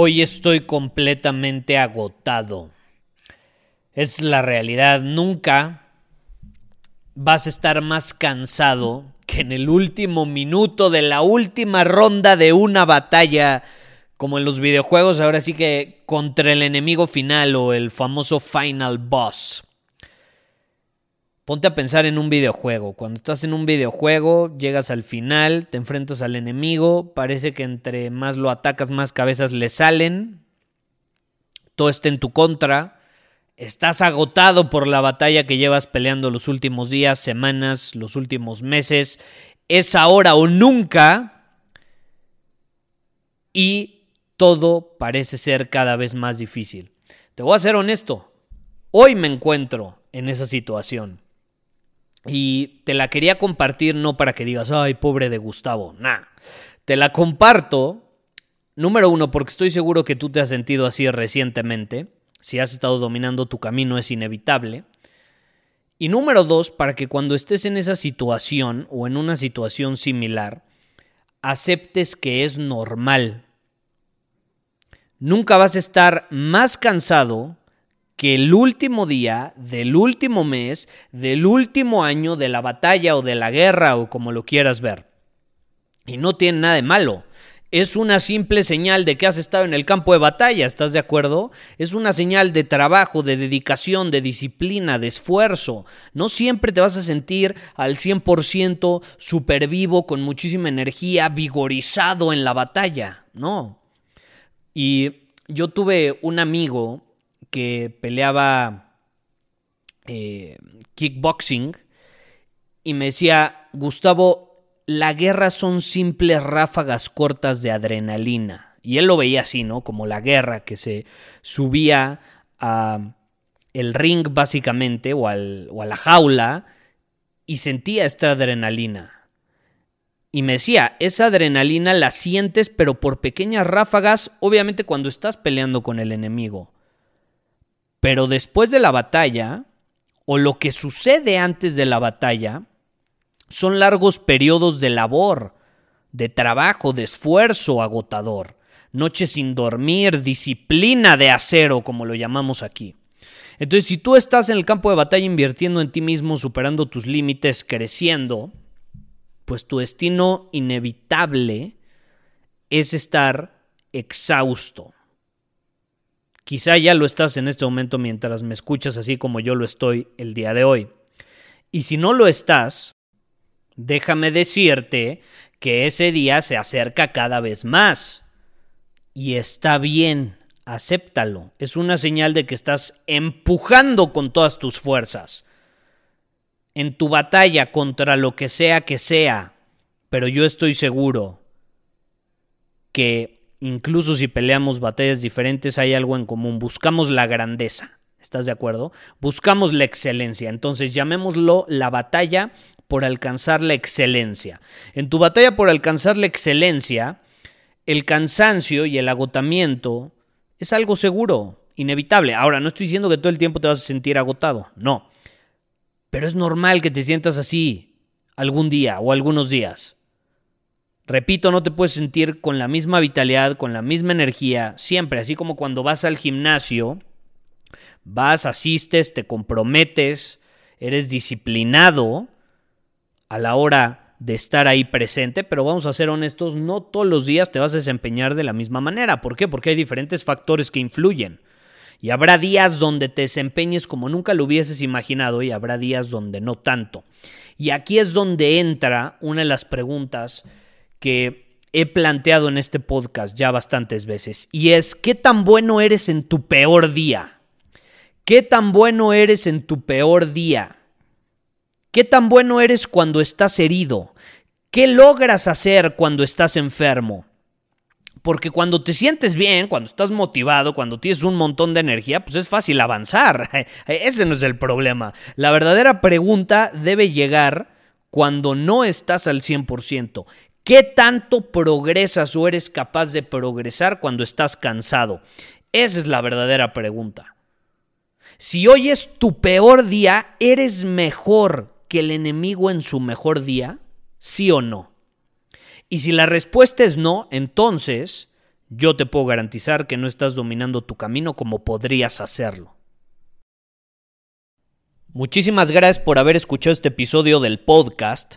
Hoy estoy completamente agotado. Es la realidad. Nunca vas a estar más cansado que en el último minuto de la última ronda de una batalla, como en los videojuegos, ahora sí que contra el enemigo final o el famoso final boss. Ponte a pensar en un videojuego. Cuando estás en un videojuego, llegas al final, te enfrentas al enemigo, parece que entre más lo atacas, más cabezas le salen, todo está en tu contra, estás agotado por la batalla que llevas peleando los últimos días, semanas, los últimos meses, es ahora o nunca, y todo parece ser cada vez más difícil. Te voy a ser honesto, hoy me encuentro en esa situación. Y te la quería compartir no para que digas, ay, pobre de Gustavo, nah. Te la comparto, número uno, porque estoy seguro que tú te has sentido así recientemente. Si has estado dominando tu camino es inevitable. Y número dos, para que cuando estés en esa situación o en una situación similar, aceptes que es normal. Nunca vas a estar más cansado que el último día del último mes, del último año de la batalla o de la guerra o como lo quieras ver. Y no tiene nada de malo. Es una simple señal de que has estado en el campo de batalla, ¿estás de acuerdo? Es una señal de trabajo, de dedicación, de disciplina, de esfuerzo. No siempre te vas a sentir al 100% super vivo, con muchísima energía, vigorizado en la batalla, no. Y yo tuve un amigo que peleaba eh, kickboxing y me decía, Gustavo, la guerra son simples ráfagas cortas de adrenalina. Y él lo veía así, ¿no? Como la guerra que se subía a el ring básicamente o, al, o a la jaula y sentía esta adrenalina. Y me decía, esa adrenalina la sientes pero por pequeñas ráfagas, obviamente cuando estás peleando con el enemigo. Pero después de la batalla, o lo que sucede antes de la batalla, son largos periodos de labor, de trabajo, de esfuerzo agotador, noches sin dormir, disciplina de acero, como lo llamamos aquí. Entonces, si tú estás en el campo de batalla invirtiendo en ti mismo, superando tus límites, creciendo, pues tu destino inevitable es estar exhausto. Quizá ya lo estás en este momento mientras me escuchas así como yo lo estoy el día de hoy. Y si no lo estás, déjame decirte que ese día se acerca cada vez más. Y está bien, acéptalo. Es una señal de que estás empujando con todas tus fuerzas. En tu batalla contra lo que sea que sea. Pero yo estoy seguro que incluso si peleamos batallas diferentes, hay algo en común. Buscamos la grandeza. ¿Estás de acuerdo? Buscamos la excelencia. Entonces llamémoslo la batalla por alcanzar la excelencia. En tu batalla por alcanzar la excelencia, el cansancio y el agotamiento es algo seguro, inevitable. Ahora, no estoy diciendo que todo el tiempo te vas a sentir agotado, no. Pero es normal que te sientas así algún día o algunos días. Repito, no te puedes sentir con la misma vitalidad, con la misma energía, siempre, así como cuando vas al gimnasio, vas, asistes, te comprometes, eres disciplinado a la hora de estar ahí presente, pero vamos a ser honestos, no todos los días te vas a desempeñar de la misma manera. ¿Por qué? Porque hay diferentes factores que influyen. Y habrá días donde te desempeñes como nunca lo hubieses imaginado y habrá días donde no tanto. Y aquí es donde entra una de las preguntas que he planteado en este podcast ya bastantes veces. Y es, ¿qué tan bueno eres en tu peor día? ¿Qué tan bueno eres en tu peor día? ¿Qué tan bueno eres cuando estás herido? ¿Qué logras hacer cuando estás enfermo? Porque cuando te sientes bien, cuando estás motivado, cuando tienes un montón de energía, pues es fácil avanzar. Ese no es el problema. La verdadera pregunta debe llegar cuando no estás al 100%. ¿Qué tanto progresas o eres capaz de progresar cuando estás cansado? Esa es la verdadera pregunta. Si hoy es tu peor día, ¿eres mejor que el enemigo en su mejor día? ¿Sí o no? Y si la respuesta es no, entonces yo te puedo garantizar que no estás dominando tu camino como podrías hacerlo. Muchísimas gracias por haber escuchado este episodio del podcast.